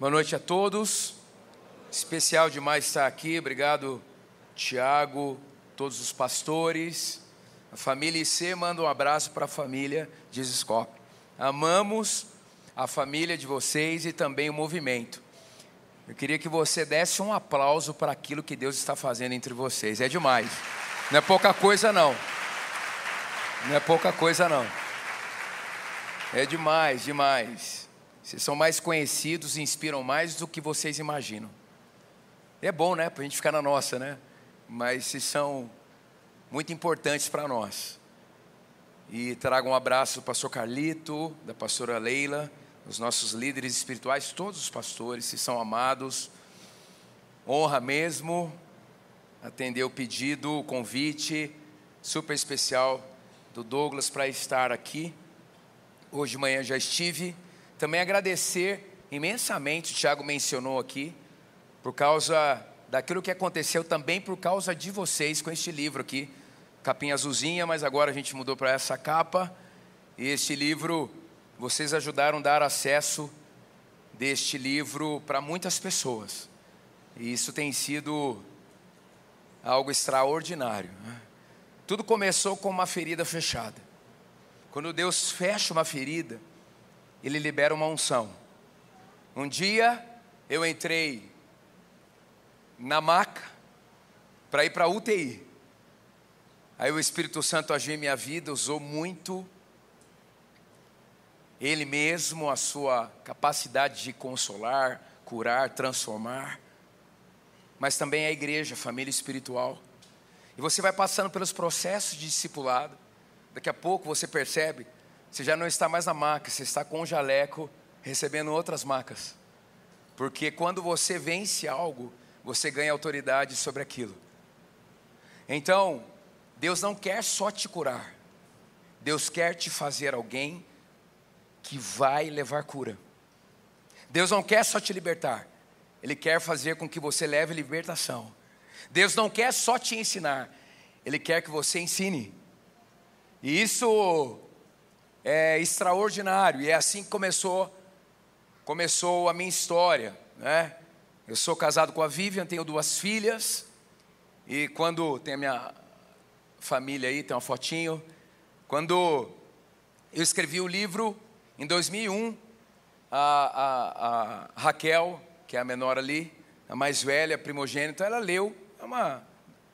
Boa noite a todos. Especial demais estar aqui. Obrigado, Tiago, todos os pastores. A família IC manda um abraço para a família de Ziscop. Amamos a família de vocês e também o movimento. Eu queria que você desse um aplauso para aquilo que Deus está fazendo entre vocês. É demais. Não é pouca coisa, não. Não é pouca coisa, não. É demais, demais. Vocês são mais conhecidos e inspiram mais do que vocês imaginam. É bom, né? Para a gente ficar na nossa, né? Mas vocês são muito importantes para nós. E trago um abraço do pastor Carlito, da pastora Leila, os nossos líderes espirituais, todos os pastores, se são amados. Honra mesmo atender o pedido, o convite super especial do Douglas para estar aqui. Hoje de manhã já estive. Também agradecer imensamente, Tiago mencionou aqui, por causa daquilo que aconteceu também por causa de vocês com este livro aqui, capinha azulzinha, mas agora a gente mudou para essa capa. E este livro, vocês ajudaram a dar acesso deste livro para muitas pessoas. E isso tem sido algo extraordinário. Né? Tudo começou com uma ferida fechada. Quando Deus fecha uma ferida, Ele libera uma unção. Um dia eu entrei na maca para ir para a UTI. Aí o Espírito Santo agiu em minha vida, usou muito Ele mesmo, a sua capacidade de consolar, curar, transformar, mas também a igreja, a família espiritual. E você vai passando pelos processos de discipulado, daqui a pouco você percebe, você já não está mais na maca, você está com um jaleco recebendo outras macas. Porque quando você vence algo, você ganha autoridade sobre aquilo. Então, Deus não quer só te curar, Deus quer te fazer alguém que vai levar cura. Deus não quer só te libertar, Ele quer fazer com que você leve libertação. Deus não quer só te ensinar, Ele quer que você ensine. E isso é extraordinário, e é assim que começou, começou a minha história, né? Eu sou casado com a Vivian, tenho duas filhas, e quando tem a minha família aí, tem uma fotinho. Quando eu escrevi o livro, em 2001, a, a, a Raquel, que é a menor ali, a mais velha, primogênita, ela leu, é uma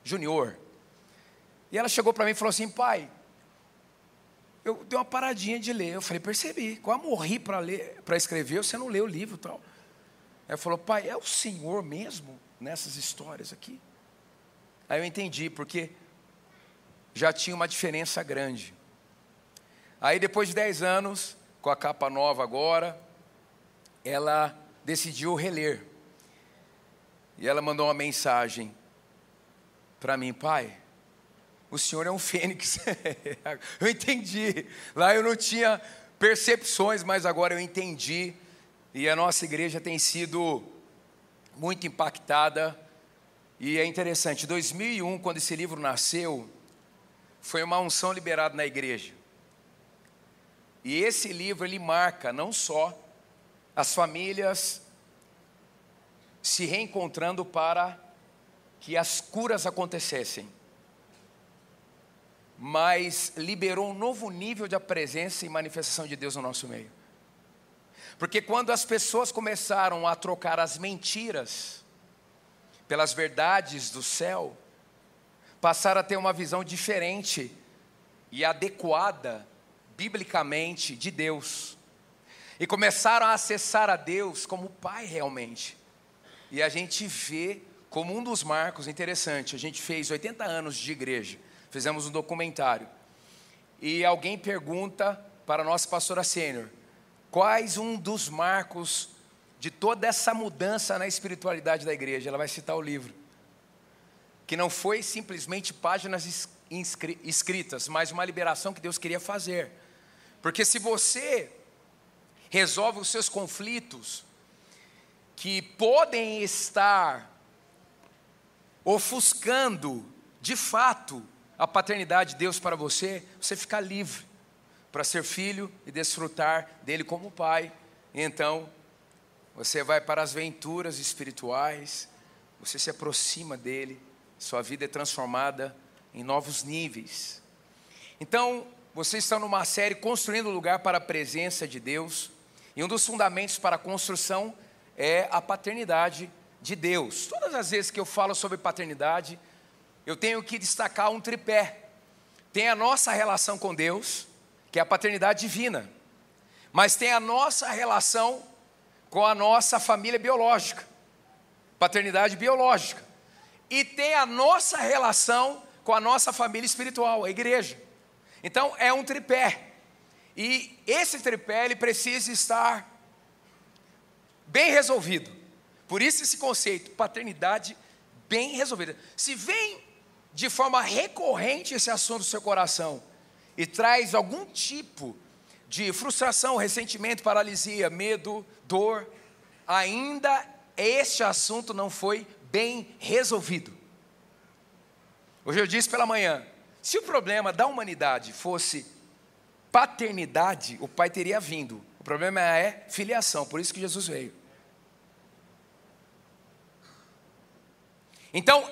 junior. E ela chegou para mim e falou assim: pai, eu dei uma paradinha de ler. Eu falei, percebi, quase morri para ler, para escrever, você não leu o livro tal. Ela falou, pai, é o Senhor mesmo nessas histórias aqui? Aí eu entendi, porque já tinha uma diferença grande. Aí depois de 10 anos, com a capa nova agora, ela decidiu reler. E ela mandou uma mensagem para mim, pai. O senhor é um fênix. eu entendi. Lá eu não tinha percepções, mas agora eu entendi. E a nossa igreja tem sido muito impactada. E é interessante, em 2001, quando esse livro nasceu, foi uma unção liberada na igreja. E esse livro ele marca não só as famílias se reencontrando para que as curas acontecessem, mas liberou um novo nível de presença e manifestação de Deus no nosso meio. Porque quando as pessoas começaram a trocar as mentiras pelas verdades do céu, passaram a ter uma visão diferente e adequada, biblicamente, de Deus. E começaram a acessar a Deus como Pai realmente. E a gente vê como um dos marcos interessante. A gente fez 80 anos de igreja, fizemos um documentário. E alguém pergunta para a nossa pastora sênior: quais um dos marcos de toda essa mudança na espiritualidade da igreja? Ela vai citar o livro que não foi simplesmente páginas escritas, mas uma liberação que Deus queria fazer. Porque se você resolve os seus conflitos, que podem estar ofuscando, de fato, a paternidade de Deus para você, você fica livre para ser filho e desfrutar dele como pai. E então, você vai para as aventuras espirituais, você se aproxima dele, sua vida é transformada em novos níveis. Então, você está numa série construindo lugar para a presença de Deus, e um dos fundamentos para a construção é a paternidade de Deus. Todas as vezes que eu falo sobre paternidade, eu tenho que destacar um tripé. Tem a nossa relação com Deus, que é a paternidade divina, mas tem a nossa relação com a nossa família biológica, paternidade biológica, e tem a nossa relação com a nossa família espiritual, a igreja. Então é um tripé. E esse tripé ele precisa estar bem resolvido. Por isso esse conceito, paternidade bem resolvida. Se vem de forma recorrente esse assunto do seu coração e traz algum tipo de frustração, ressentimento, paralisia, medo, dor, ainda este assunto não foi bem resolvido. Hoje eu disse pela manhã, se o problema da humanidade fosse paternidade, o pai teria vindo. O problema é filiação, por isso que Jesus veio. Então,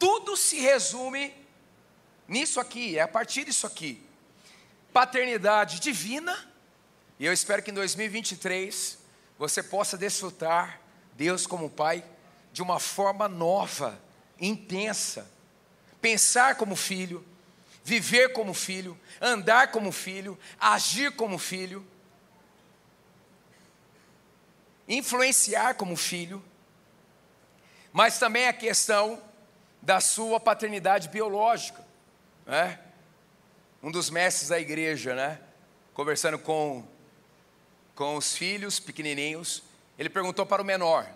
tudo se resume nisso aqui, é a partir disso aqui. Paternidade divina, e eu espero que em 2023 você possa desfrutar Deus como Pai de uma forma nova, intensa. Pensar como filho, viver como filho, andar como filho, agir como filho, influenciar como filho, mas também a questão da sua paternidade biológica. Né? Um dos mestres da igreja, né? conversando com, com os filhos pequenininhos, ele perguntou para o menor: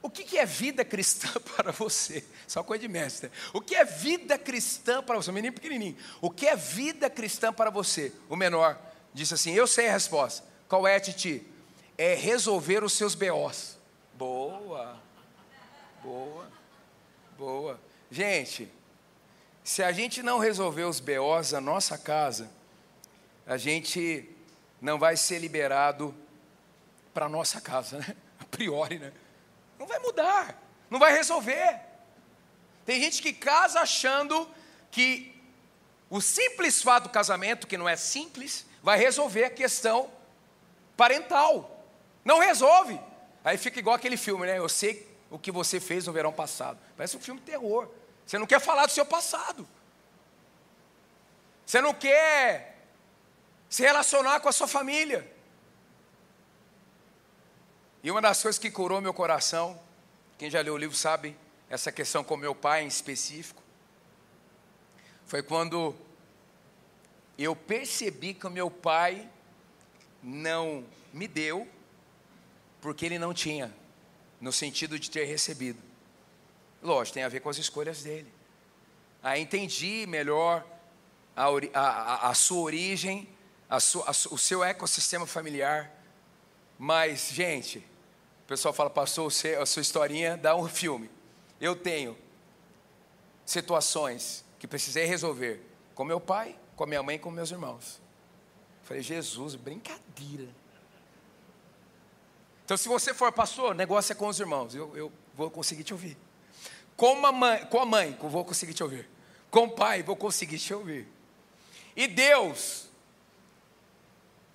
O que, que é vida cristã para você? Só coisa de mestre. O que é vida cristã para você? O menino pequenininho. O que é vida cristã para você? O menor disse assim: Eu sei a resposta. Qual é, Titi? É resolver os seus BOs. Boa, boa. Boa. Gente, se a gente não resolver os BOs da nossa casa, a gente não vai ser liberado para a nossa casa, né? A priori, né? Não vai mudar, não vai resolver. Tem gente que casa achando que o simples fato do casamento, que não é simples, vai resolver a questão parental. Não resolve. Aí fica igual aquele filme, né? Eu sei o que você fez no verão passado. Parece um filme de terror. Você não quer falar do seu passado. Você não quer se relacionar com a sua família. E uma das coisas que curou meu coração, quem já leu o livro sabe, essa questão com meu pai em específico, foi quando eu percebi que o meu pai não me deu, porque ele não tinha no sentido de ter recebido. Lógico, tem a ver com as escolhas dele. Aí entendi melhor a, a, a sua origem, a o seu ecossistema familiar. Mas, gente, o pessoal fala, pastor, a sua historinha dá um filme. Eu tenho situações que precisei resolver com meu pai, com minha mãe e com meus irmãos. Falei, Jesus, brincadeira. Então, se você for pastor, negócio é com os irmãos, eu, eu vou conseguir te ouvir. Com a, mãe, com a mãe, vou conseguir te ouvir. Com o pai, vou conseguir te ouvir. E Deus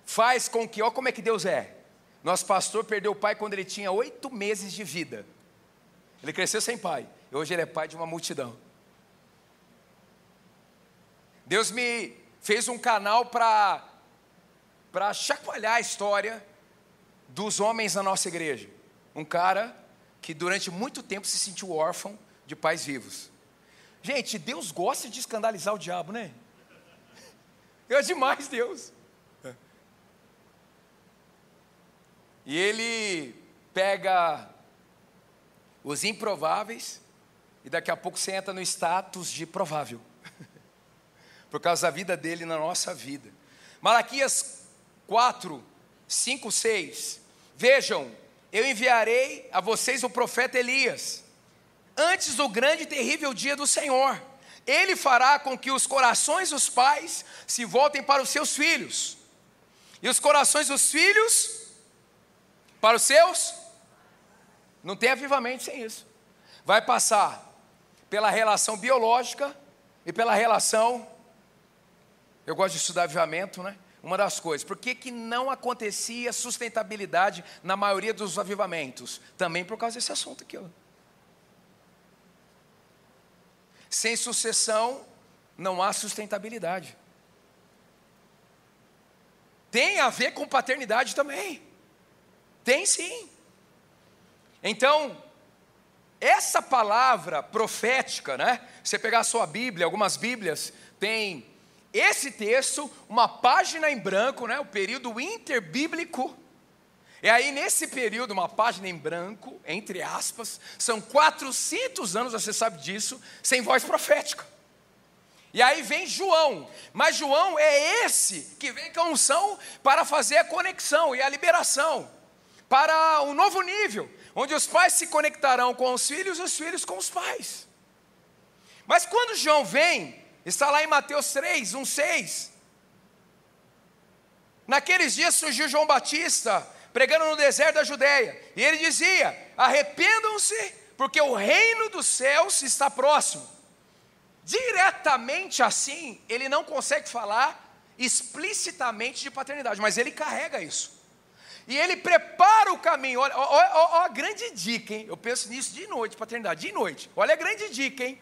faz com que, olha como é que Deus é. Nosso pastor perdeu o pai quando ele tinha oito meses de vida. Ele cresceu sem pai. E hoje ele é pai de uma multidão. Deus me fez um canal para chacoalhar a história dos homens na nossa igreja. Um cara que durante muito tempo se sentiu órfão de pais vivos. Gente, Deus gosta de escandalizar o diabo, né? É demais Deus. E ele pega os improváveis e daqui a pouco você entra no status de provável. Por causa da vida dele na nossa vida. Malaquias 4, 5, 6. Vejam, eu enviarei a vocês o profeta Elias, antes do grande e terrível dia do Senhor. Ele fará com que os corações dos pais se voltem para os seus filhos, e os corações dos filhos para os seus. Não tem avivamento sem isso. Vai passar pela relação biológica e pela relação. Eu gosto de estudar avivamento, né? Uma das coisas, por que, que não acontecia sustentabilidade na maioria dos avivamentos? Também por causa desse assunto aqui. Ó. Sem sucessão, não há sustentabilidade. Tem a ver com paternidade também. Tem sim. Então, essa palavra profética, né? Você pegar a sua Bíblia, algumas Bíblias tem esse texto, uma página em branco, né? O período interbíblico. E aí, nesse período, uma página em branco, entre aspas, são 400 anos, você sabe disso, sem voz profética. E aí vem João, mas João é esse que vem com a unção para fazer a conexão e a liberação para um novo nível, onde os pais se conectarão com os filhos e os filhos com os pais. Mas quando João vem, está lá em Mateus 3, 1, 6. Naqueles dias surgiu João Batista, pregando no deserto da Judéia, e ele dizia: Arrependam-se, porque o reino dos céus está próximo. Diretamente assim, ele não consegue falar explicitamente de paternidade, mas ele carrega isso. E ele prepara o caminho. Olha, olha, olha, a grande dica, hein? Eu penso nisso de noite, paternidade, de noite. Olha a grande dica, hein?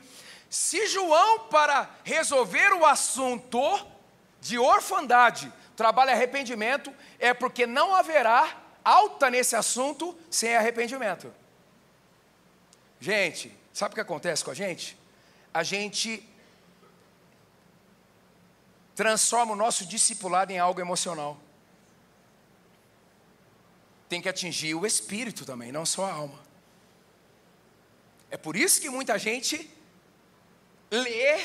Se João, para resolver o assunto de orfandade, trabalha arrependimento, é porque não haverá alta nesse assunto sem arrependimento. Gente, sabe o que acontece com a gente? A gente transforma o nosso discipulado em algo emocional tem que atingir o espírito também, não só a alma. É por isso que muita gente lê,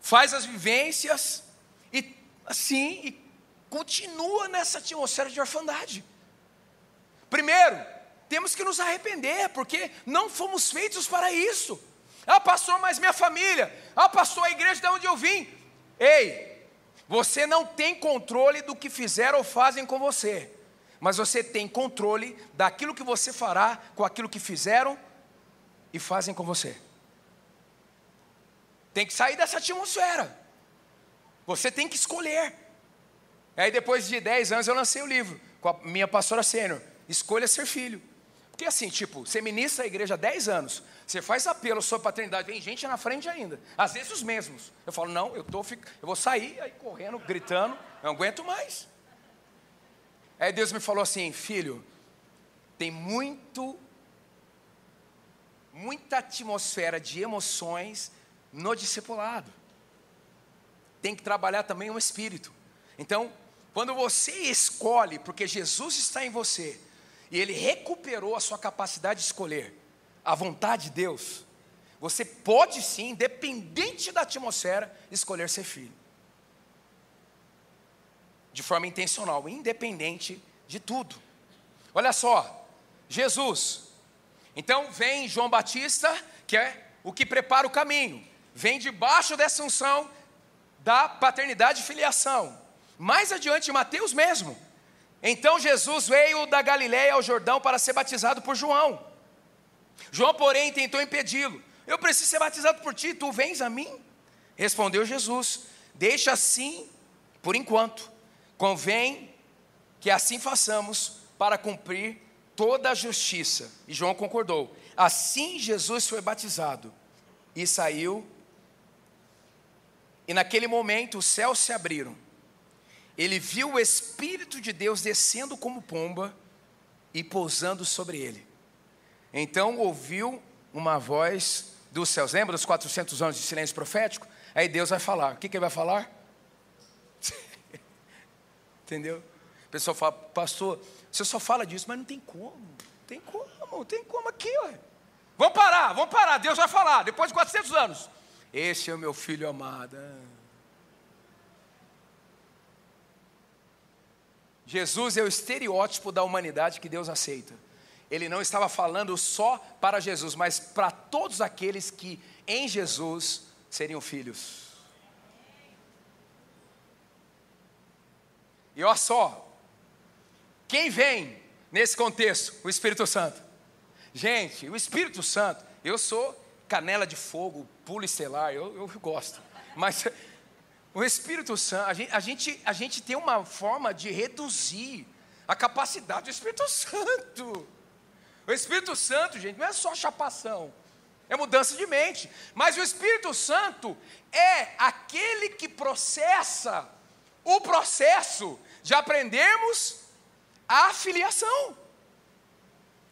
faz as vivências e assim e continua nessa atmosfera de orfandade. Primeiro, temos que nos arrepender, porque não fomos feitos para isso. Ah, pastor, mas minha família. Ah, pastor, a igreja de onde eu vim. Ei, você não tem controle do que fizeram ou fazem com você mas você tem controle daquilo que você fará com aquilo que fizeram e fazem com você. Tem que sair dessa atmosfera. Você tem que escolher. Aí depois de 10 anos eu lancei o livro com a minha pastora sênior, Escolha Ser Filho. Porque assim, tipo, você ministra a igreja há 10 anos, você faz apelo sobre paternidade, vem gente na frente ainda, às vezes os mesmos. Eu falo, não, eu, tô, eu vou sair aí correndo, gritando, não aguento mais. Aí Deus me falou assim: filho, tem muito, muita atmosfera de emoções no discipulado. Tem que trabalhar também o espírito. Então, quando você escolhe, porque Jesus está em você, e Ele recuperou a sua capacidade de escolher, a vontade de Deus, você pode sim, independente da atmosfera, escolher ser filho de forma intencional, independente de tudo. Olha só, Jesus. Então vem João Batista, que é o que prepara o caminho, vem debaixo dessa unção da paternidade e filiação. Mais adiante, Mateus mesmo. Então Jesus veio da Galiléia ao Jordão para ser batizado por João. João, porém, tentou impedi-lo. Eu preciso ser batizado por ti, tu vens a mim? Respondeu Jesus: Deixa assim por enquanto Convém que assim façamos para cumprir toda a justiça. E João concordou. Assim Jesus foi batizado e saiu. E naquele momento os céus se abriram. Ele viu o Espírito de Deus descendo como pomba e pousando sobre ele. Então ouviu uma voz dos céus. Lembra dos 400 anos de silêncio profético? Aí Deus vai falar. O que, que ele vai falar? Entendeu? O pessoal fala, pastor, você só fala disso, mas não tem como. Tem como, tem como aqui, ué. Vamos parar, vamos parar, Deus vai falar, depois de 400 anos. Esse é o meu filho amado. Jesus é o estereótipo da humanidade que Deus aceita. Ele não estava falando só para Jesus, mas para todos aqueles que em Jesus seriam filhos. E olha só, quem vem nesse contexto, o Espírito Santo. Gente, o Espírito Santo, eu sou canela de fogo, pulo estelar, eu, eu gosto. Mas o Espírito Santo, a gente, a, gente, a gente tem uma forma de reduzir a capacidade do Espírito Santo. O Espírito Santo, gente, não é só chapação, é mudança de mente. Mas o Espírito Santo é aquele que processa o processo de aprendermos a filiação.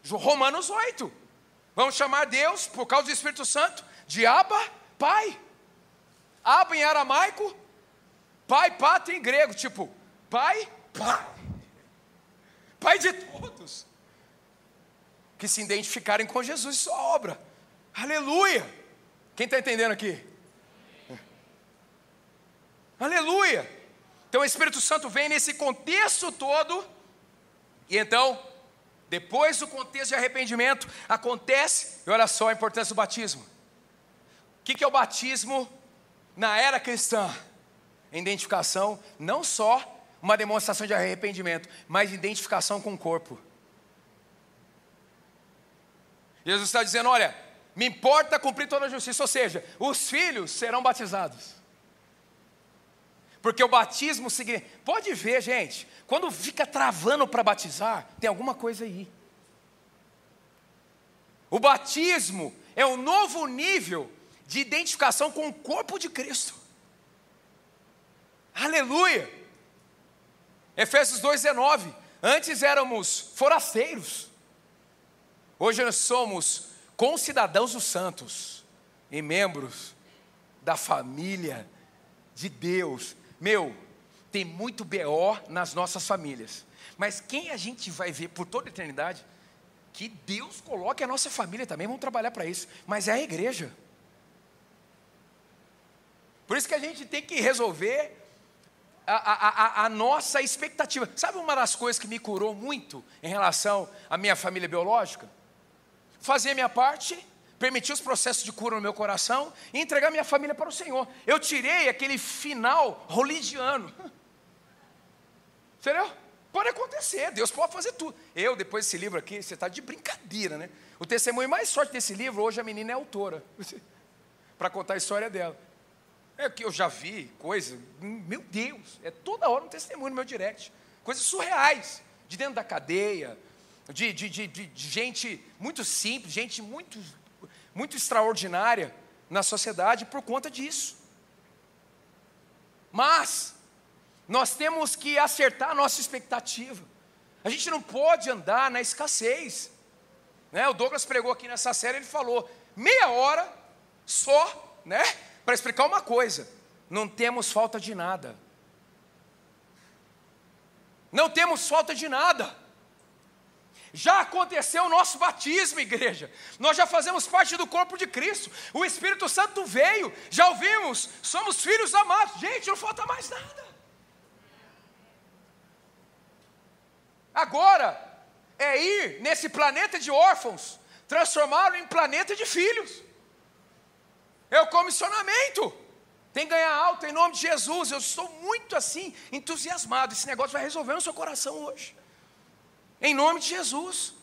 Romanos 8. Vamos chamar Deus, por causa do Espírito Santo, de Abba, Pai. Abba em aramaico, Pai, Pátria em grego, tipo, Pai, Pai. Pai de todos. Que se identificarem com Jesus e sua obra. Aleluia! Quem está entendendo aqui? Aleluia! Então o Espírito Santo vem nesse contexto todo, e então, depois do contexto de arrependimento, acontece, e olha só a importância do batismo. O que é o batismo na era cristã? Identificação, não só uma demonstração de arrependimento, mas identificação com o corpo. Jesus está dizendo: olha, me importa cumprir toda a justiça, ou seja, os filhos serão batizados. Porque o batismo significa. Pode ver, gente, quando fica travando para batizar, tem alguma coisa aí. O batismo é um novo nível de identificação com o corpo de Cristo. Aleluia! Efésios 2,19. Antes éramos forasteiros, hoje nós somos concidadãos dos santos e membros da família de Deus. Meu, tem muito BO nas nossas famílias, mas quem a gente vai ver por toda a eternidade? Que Deus coloque a nossa família também, vamos trabalhar para isso, mas é a igreja. Por isso que a gente tem que resolver a, a, a, nossa expectativa. Sabe uma das coisas que me curou muito em relação à minha família biológica? fazer a minha parte, permitir os processos de cura no meu coração e entregar minha família para o Senhor. Eu tirei aquele final religiano. Entendeu? Pode acontecer, Deus pode fazer tudo. Eu, depois desse livro aqui, você está de brincadeira, né? O testemunho mais forte desse livro, hoje a menina é autora, para contar a história dela. É que eu já vi coisa, meu Deus, é toda hora um testemunho no meu direct. Coisas surreais, de dentro da cadeia, de, de, de, de gente muito simples, gente muito, muito extraordinária na sociedade por conta disso. Mas, nós temos que acertar a nossa expectativa. A gente não pode andar na escassez. Né? O Douglas pregou aqui nessa série, ele falou, meia hora só, né? Para explicar uma coisa: não temos falta de nada. Não temos falta de nada. Já aconteceu o nosso batismo, igreja. Nós já fazemos parte do corpo de Cristo. O Espírito Santo veio, já ouvimos, somos filhos amados. Gente, não falta mais nada. Agora é ir nesse planeta de órfãos, transformá-lo em planeta de filhos. É o comissionamento. Tem que ganhar alto em nome de Jesus. Eu estou muito assim entusiasmado. Esse negócio vai resolver no seu coração hoje. Em nome de Jesus.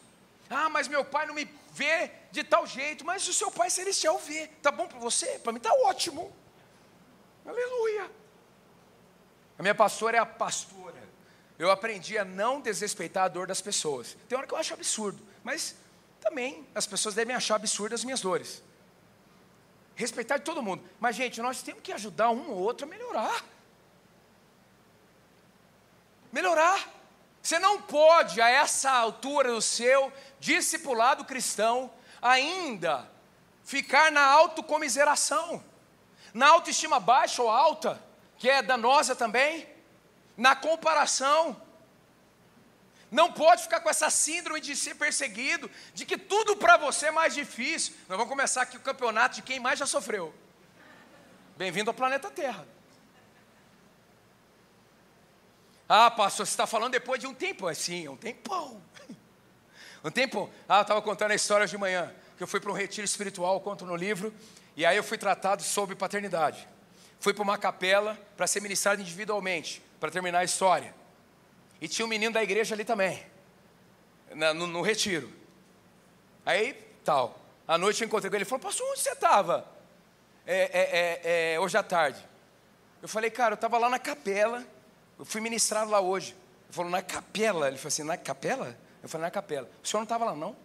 Ah, mas meu pai não me vê de tal jeito, mas o seu pai celestial vê. Tá bom para você? Para mim tá ótimo. Aleluia. A minha pastora é a pastora. Eu aprendi a não desrespeitar a dor das pessoas. Tem hora que eu acho absurdo, mas também as pessoas devem achar absurdas as minhas dores. Respeitar de todo mundo. Mas, gente, nós temos que ajudar um ou outro a melhorar. Melhorar. Você não pode, a essa altura do seu discipulado cristão, ainda ficar na autocomiseração, na autoestima baixa ou alta, que é danosa também, na comparação. Não pode ficar com essa síndrome de ser perseguido, de que tudo para você é mais difícil. Nós vamos começar aqui o campeonato de quem mais já sofreu. Bem-vindo ao planeta Terra. Ah, pastor, você está falando depois de um tempo. Assim, um tempão. Um tempo. Ah, eu estava contando a história de manhã, que eu fui para um retiro espiritual, conto no livro, e aí eu fui tratado sobre paternidade. Fui para uma capela para ser ministrado individualmente, para terminar a história. E tinha um menino da igreja ali também. na, no, no, retiro. Aí, tal. À noite eu encontrei com ele. Ele falou, pastor, onde você estava? É, é, é, é, hoje à tarde. Eu falei, cara, eu estava lá na capela. Eu fui ministrado lá hoje. Ele falou, na capela? Ele falou assim, na capela? Eu falei, na capela. O senhor não estava lá, não?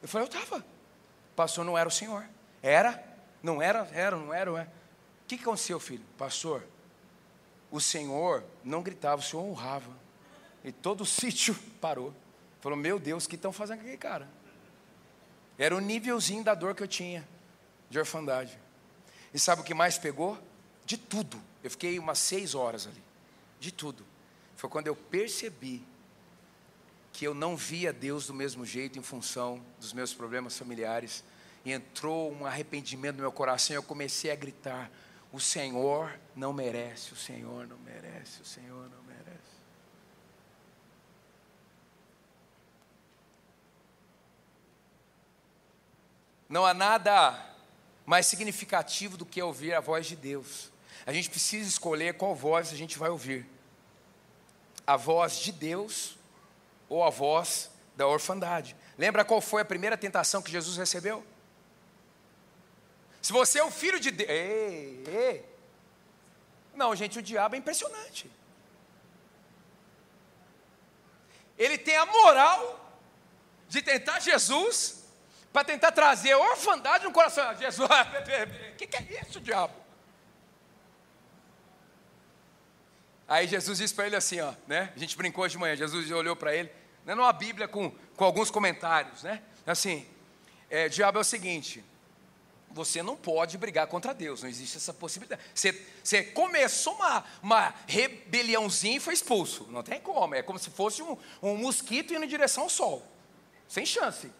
Eu falei, eu estava. Pastor, não era o senhor. Era? Não era? Era, não era, não era. O que, que aconteceu, filho? Pastor, o senhor não gritava, o senhor honrava. E todo o sítio parou. Falou, meu Deus, o que estão fazendo aqui, cara? Era o nívelzinho da dor que eu tinha, de orfandade. E sabe o que mais pegou? De tudo. Eu fiquei umas seis horas ali. De tudo. Foi quando eu percebi que eu não via Deus do mesmo jeito em função dos meus problemas familiares. E entrou um arrependimento no meu coração e eu comecei a gritar: O Senhor não merece, o Senhor não merece, o Senhor não merece. Não há nada mais significativo do que ouvir a voz de Deus. A gente precisa escolher qual voz a gente vai ouvir: a voz de Deus ou a voz da orfandade. Lembra qual foi a primeira tentação que Jesus recebeu? Se você é o filho de Deus. Ei, ei. Não, gente, o diabo é impressionante. Ele tem a moral de tentar Jesus para tentar trazer orfandade no coração. Jesus, o que, que é isso, diabo? Aí Jesus disse para ele assim, ó, né? A gente brincou hoje de manhã, Jesus olhou para ele, né, numa Bíblia com, com alguns comentários, né? Assim, é, diabo é o seguinte, você não pode brigar contra Deus, não existe essa possibilidade. Você, você começou uma, uma rebeliãozinha e foi expulso, não tem como, é como se fosse um, um mosquito indo em direção ao sol, sem chance.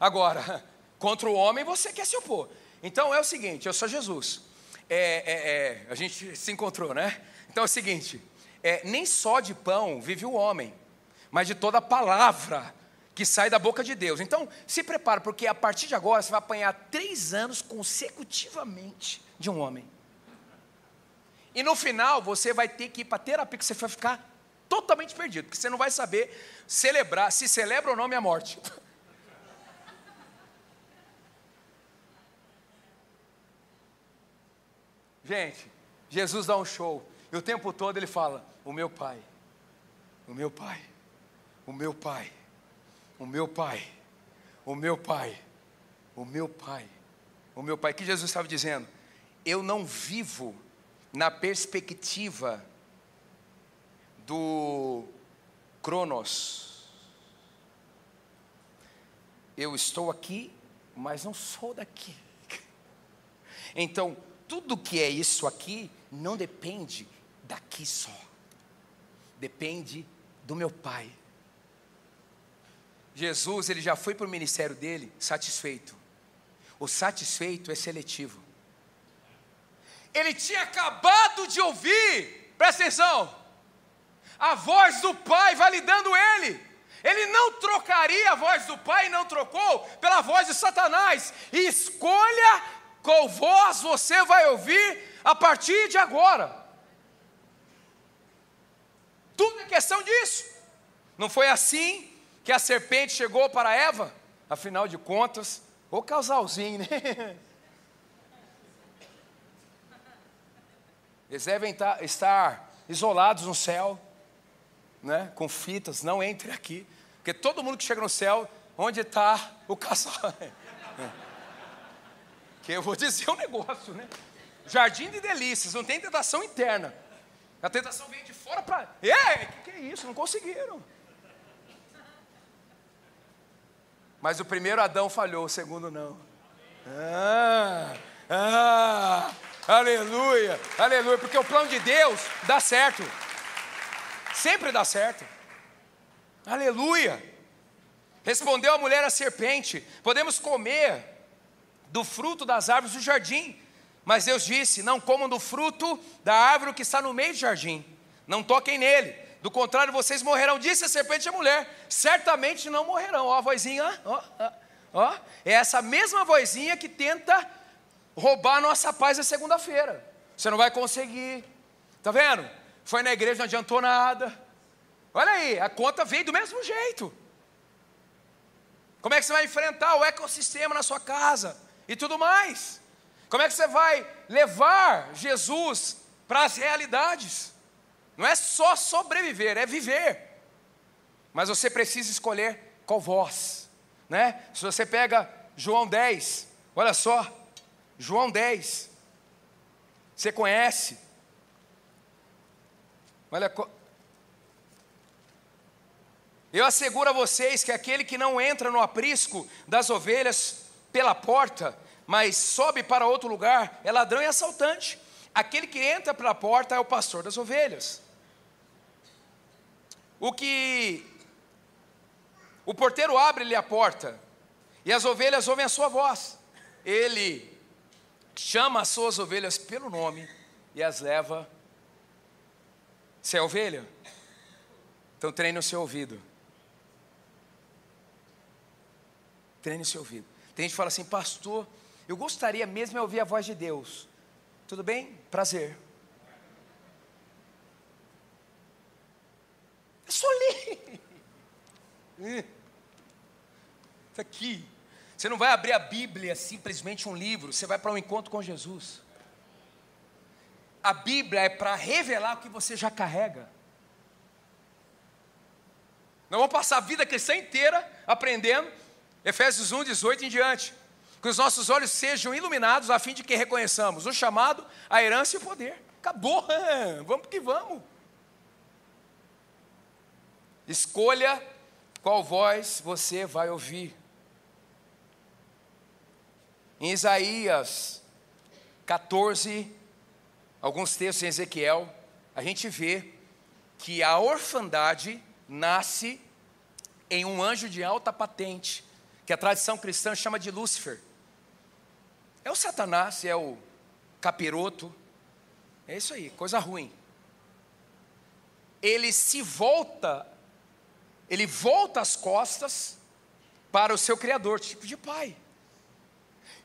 Agora, contra o homem você quer se opor. Então é o seguinte, eu sou Jesus. É, é, é, a gente se encontrou, né? Então é o seguinte: é, nem só de pão vive o homem, mas de toda palavra que sai da boca de Deus. Então se prepara, porque a partir de agora você vai apanhar três anos consecutivamente de um homem. E no final você vai ter que ir para terapia, que você vai ficar totalmente perdido, porque você não vai saber celebrar, se celebra ou não minha morte. Gente, Jesus dá um show. E o tempo todo ele fala: O meu pai, o meu pai, o meu pai, o meu pai, o meu pai, o meu pai, o meu pai. O que Jesus estava dizendo? Eu não vivo na perspectiva do Cronos. Eu estou aqui, mas não sou daqui. Então, tudo que é isso aqui não depende daqui só. Depende do meu Pai. Jesus, ele já foi para o ministério dele satisfeito. O satisfeito é seletivo. Ele tinha acabado de ouvir, presta atenção, a voz do Pai validando ele. Ele não trocaria a voz do Pai, não trocou pela voz de Satanás. Escolha qual voz você vai ouvir a partir de agora? Tudo é questão disso. Não foi assim que a serpente chegou para Eva? Afinal de contas, o casalzinho, né? Eles devem estar isolados no céu, né? com fitas, não entre aqui. Porque todo mundo que chega no céu, onde está o casal? Que eu vou dizer um negócio, né? Jardim de delícias, não tem tentação interna. A tentação vem de fora para. O que, que é isso? Não conseguiram. Mas o primeiro Adão falhou, o segundo não. Ah, ah, aleluia, aleluia, porque o plano de Deus dá certo, sempre dá certo. Aleluia. Respondeu a mulher à serpente: podemos comer do fruto das árvores do jardim. Mas Deus disse: Não comam do fruto da árvore que está no meio do jardim, não toquem nele, do contrário vocês morrerão. Disse a serpente à mulher: Certamente não morrerão. Ó, a vozinha, ó, ó, ó, é essa mesma vozinha que tenta roubar a nossa paz na segunda-feira. Você não vai conseguir, tá vendo? Foi na igreja, não adiantou nada. Olha aí, a conta veio do mesmo jeito. Como é que você vai enfrentar o ecossistema na sua casa e tudo mais? Como é que você vai levar Jesus para as realidades? Não é só sobreviver, é viver. Mas você precisa escolher qual voz, né? Se você pega João 10, olha só, João 10, você conhece? Olha, eu asseguro a vocês que aquele que não entra no aprisco das ovelhas pela porta, mas sobe para outro lugar, é ladrão e assaltante. Aquele que entra pela porta é o pastor das ovelhas. O que o porteiro abre-lhe a porta e as ovelhas ouvem a sua voz. Ele chama as suas ovelhas pelo nome e as leva. Você é ovelha? Então treine o seu ouvido. Treine o seu ouvido. Tem gente que fala assim, pastor, eu gostaria mesmo de ouvir a voz de Deus. Tudo bem? Prazer. É só ler. Isso aqui. Você não vai abrir a Bíblia simplesmente um livro, você vai para um encontro com Jesus. A Bíblia é para revelar o que você já carrega. Nós vamos passar a vida cristã inteira aprendendo Efésios 1, 18 em diante. Que os nossos olhos sejam iluminados a fim de que reconheçamos o chamado, a herança e o poder. Acabou, vamos que vamos. Escolha qual voz você vai ouvir. Em Isaías 14, alguns textos em Ezequiel, a gente vê que a orfandade nasce em um anjo de alta patente que a tradição cristã chama de Lúcifer. É o Satanás, é o capiroto, é isso aí, coisa ruim. Ele se volta, ele volta as costas para o seu Criador, tipo de pai.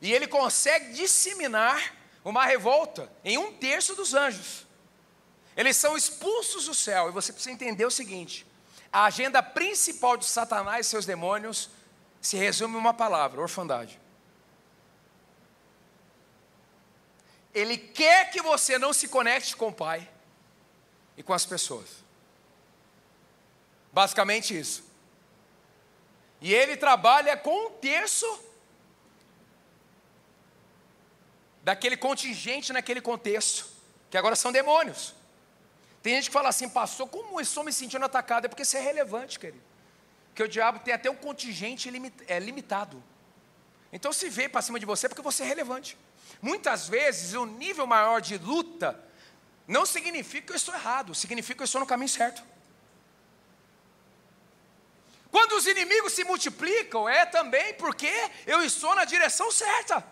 E ele consegue disseminar uma revolta em um terço dos anjos. Eles são expulsos do céu, e você precisa entender o seguinte: a agenda principal de Satanás e seus demônios se resume uma palavra: orfandade. Ele quer que você não se conecte com o Pai e com as pessoas. Basicamente isso. E ele trabalha com um terço daquele contingente naquele contexto, que agora são demônios. Tem gente que fala assim, pastor, como eu estou me sentindo atacado? É porque você é relevante, querido que o diabo tem até um contingente é, limitado. Então, se vê para cima de você, é porque você é relevante. Muitas vezes, o nível maior de luta não significa que eu estou errado, significa que eu estou no caminho certo. Quando os inimigos se multiplicam, é também porque eu estou na direção certa.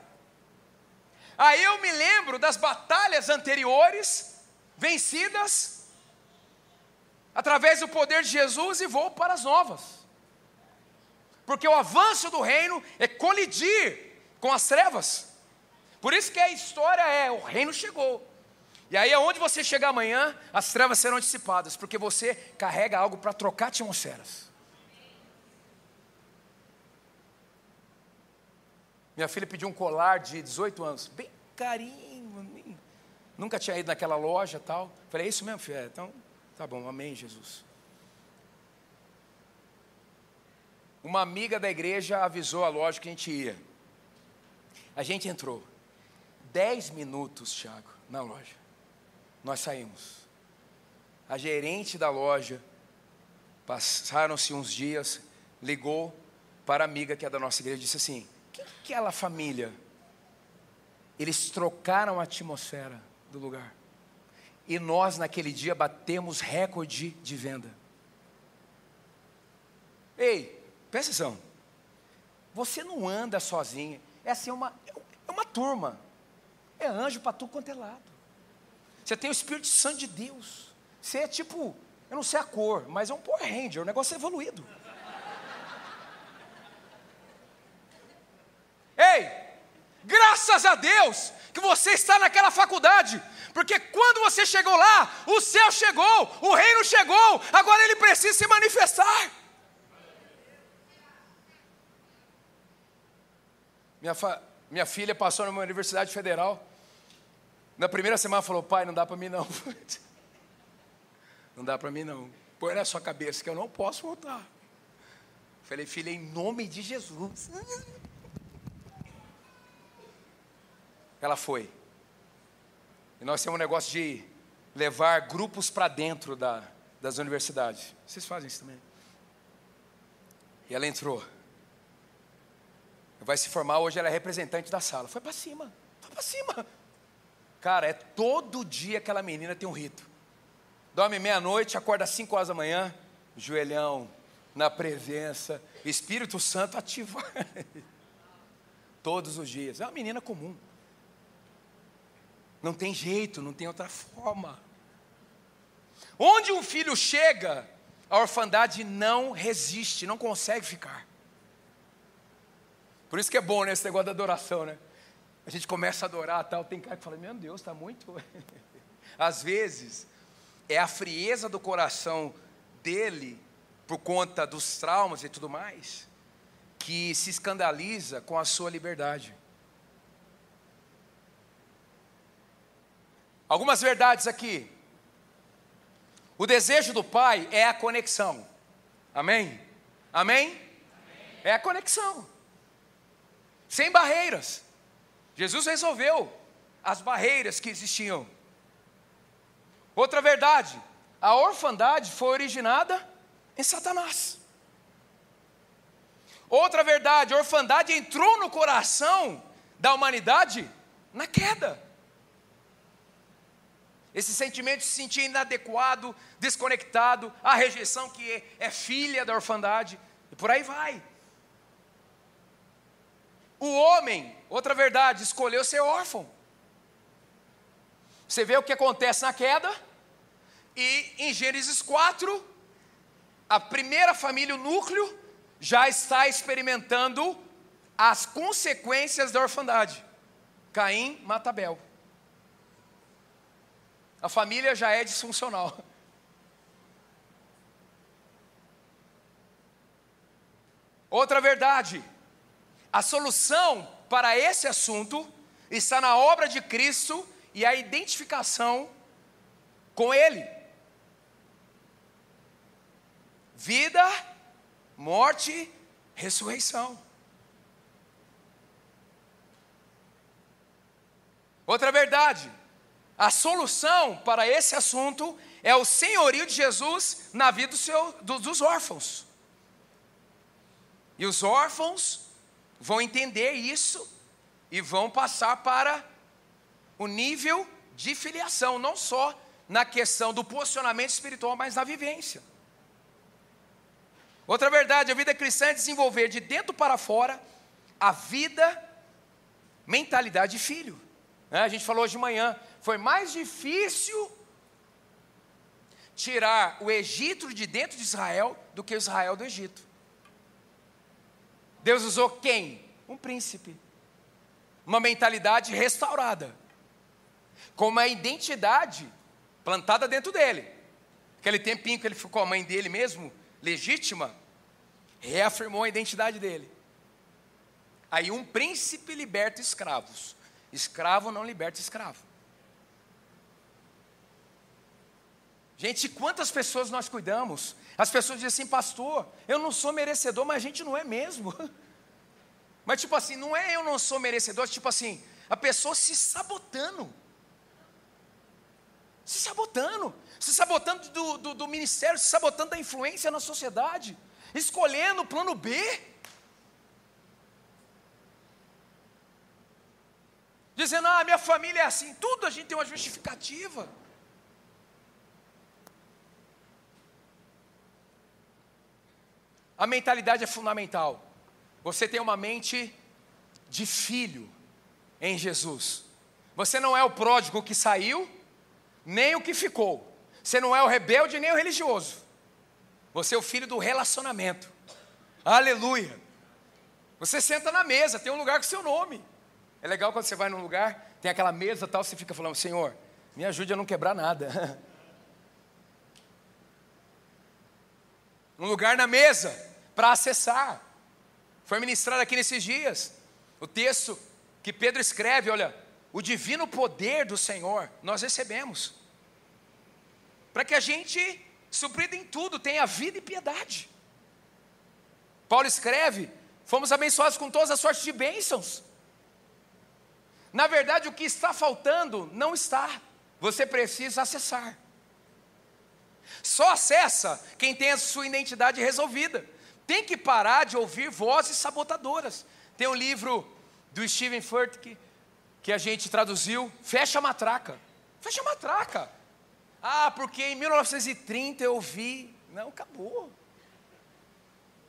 Aí eu me lembro das batalhas anteriores, vencidas, através do poder de Jesus, e vou para as novas. Porque o avanço do reino é colidir com as trevas. Por isso que a história é: o reino chegou. E aí, aonde você chegar amanhã, as trevas serão dissipadas, porque você carrega algo para trocar atmosferas. Minha filha pediu um colar de 18 anos, bem carinho. Nunca tinha ido naquela loja tal. Falei, é isso mesmo, filha? Então, tá bom, amém, Jesus. Uma amiga da igreja avisou a loja que a gente ia. A gente entrou. Dez minutos, Thiago, na loja. Nós saímos. A gerente da loja, passaram-se uns dias, ligou para a amiga que é da nossa igreja e disse assim: que aquela família? Eles trocaram a atmosfera do lugar. E nós, naquele dia, batemos recorde de venda. Ei, Presta atenção. Você não anda sozinho. É assim, uma, é uma turma. É anjo para tu quanto é lado. Você tem o Espírito Santo de Deus. Você é tipo, eu não sei a cor, mas é um Power Ranger, o negócio é evoluído. Ei, graças a Deus que você está naquela faculdade, porque quando você chegou lá, o céu chegou, o reino chegou, agora ele precisa se manifestar. Minha, minha filha passou numa universidade federal. Na primeira semana falou: Pai, não dá para mim não. não dá para mim não. Põe na sua cabeça que eu não posso voltar. Falei, filha, em nome de Jesus. Ela foi. E nós temos um negócio de levar grupos para dentro da, das universidades. Vocês fazem isso também? E ela entrou. Vai se formar hoje, ela é representante da sala. Foi para cima, foi para cima. Cara, é todo dia aquela menina tem um rito. Dorme meia-noite, acorda às 5 horas da manhã, joelhão, na presença, Espírito Santo ativa. Todos os dias. É uma menina comum. Não tem jeito, não tem outra forma. Onde um filho chega, a orfandade não resiste, não consegue ficar. Por isso que é bom, né, esse negócio da adoração, né? A gente começa a adorar tal, tem cara que fala, meu Deus, está muito. Às vezes, é a frieza do coração dele, por conta dos traumas e tudo mais, que se escandaliza com a sua liberdade. Algumas verdades aqui. O desejo do pai é a conexão. Amém? Amém? Amém? É a conexão. Sem barreiras. Jesus resolveu as barreiras que existiam. Outra verdade, a orfandade foi originada em Satanás. Outra verdade, a orfandade entrou no coração da humanidade na queda. Esse sentimento de se sentir inadequado, desconectado, a rejeição que é filha da orfandade, e por aí vai. O homem, outra verdade, escolheu ser órfão. Você vê o que acontece na queda, e em Gênesis 4, a primeira família, o núcleo, já está experimentando as consequências da orfandade. Caim mata Abel. A família já é disfuncional. Outra verdade, a solução para esse assunto está na obra de Cristo e a identificação com Ele. Vida, morte, ressurreição. Outra verdade, a solução para esse assunto é o senhorio de Jesus na vida do seu, do, dos órfãos. E os órfãos vão entender isso e vão passar para o nível de filiação, não só na questão do posicionamento espiritual, mas na vivência. Outra verdade, a vida cristã é desenvolver de dentro para fora a vida, mentalidade de filho. Né? A gente falou hoje de manhã, foi mais difícil tirar o Egito de dentro de Israel do que Israel do Egito. Deus usou quem? Um príncipe. Uma mentalidade restaurada. Com uma identidade plantada dentro dele. Aquele tempinho que ele ficou a mãe dele mesmo, legítima, reafirmou a identidade dele. Aí um príncipe liberta escravos. Escravo não liberta escravo. Gente, quantas pessoas nós cuidamos? As pessoas dizem assim, pastor, eu não sou merecedor, mas a gente não é mesmo. Mas tipo assim, não é eu não sou merecedor, tipo assim, a pessoa se sabotando. Se sabotando, se sabotando do, do, do ministério, se sabotando da influência na sociedade, escolhendo o plano B. dizendo: ah, minha família é assim, tudo a gente tem uma justificativa. A mentalidade é fundamental. Você tem uma mente de filho em Jesus. Você não é o pródigo que saiu, nem o que ficou. Você não é o rebelde nem o religioso. Você é o filho do relacionamento. Aleluia. Você senta na mesa, tem um lugar com seu nome. É legal quando você vai num lugar, tem aquela mesa tal, você fica falando, Senhor, me ajude a não quebrar nada. um lugar na mesa para acessar. Foi ministrado aqui nesses dias. O texto que Pedro escreve, olha, o divino poder do Senhor nós recebemos. Para que a gente, suprido em tudo, tenha vida e piedade. Paulo escreve: fomos abençoados com todas as sortes de bênçãos. Na verdade, o que está faltando não está, você precisa acessar. Só acessa quem tem a sua identidade resolvida. Tem que parar de ouvir vozes sabotadoras. Tem um livro do Steven Furtick que a gente traduziu, Fecha a Matraca. Fecha a Matraca. Ah, porque em 1930 eu ouvi. Não, acabou.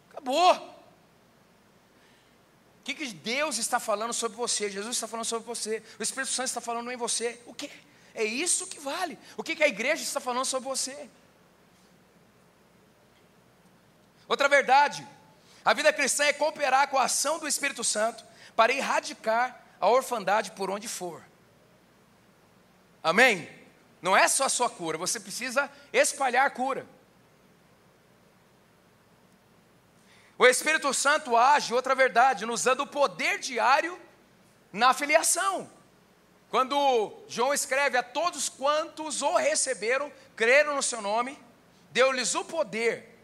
Acabou. O que, que Deus está falando sobre você? Jesus está falando sobre você. O Espírito Santo está falando em você. O que? É isso que vale. O que, que a igreja está falando sobre você? Outra verdade, a vida cristã é cooperar com a ação do Espírito Santo para erradicar a orfandade por onde for. Amém? Não é só a sua cura, você precisa espalhar a cura. O Espírito Santo age, outra verdade, nos dando o poder diário na filiação. Quando João escreve a todos quantos o receberam, creram no seu nome, deu-lhes o poder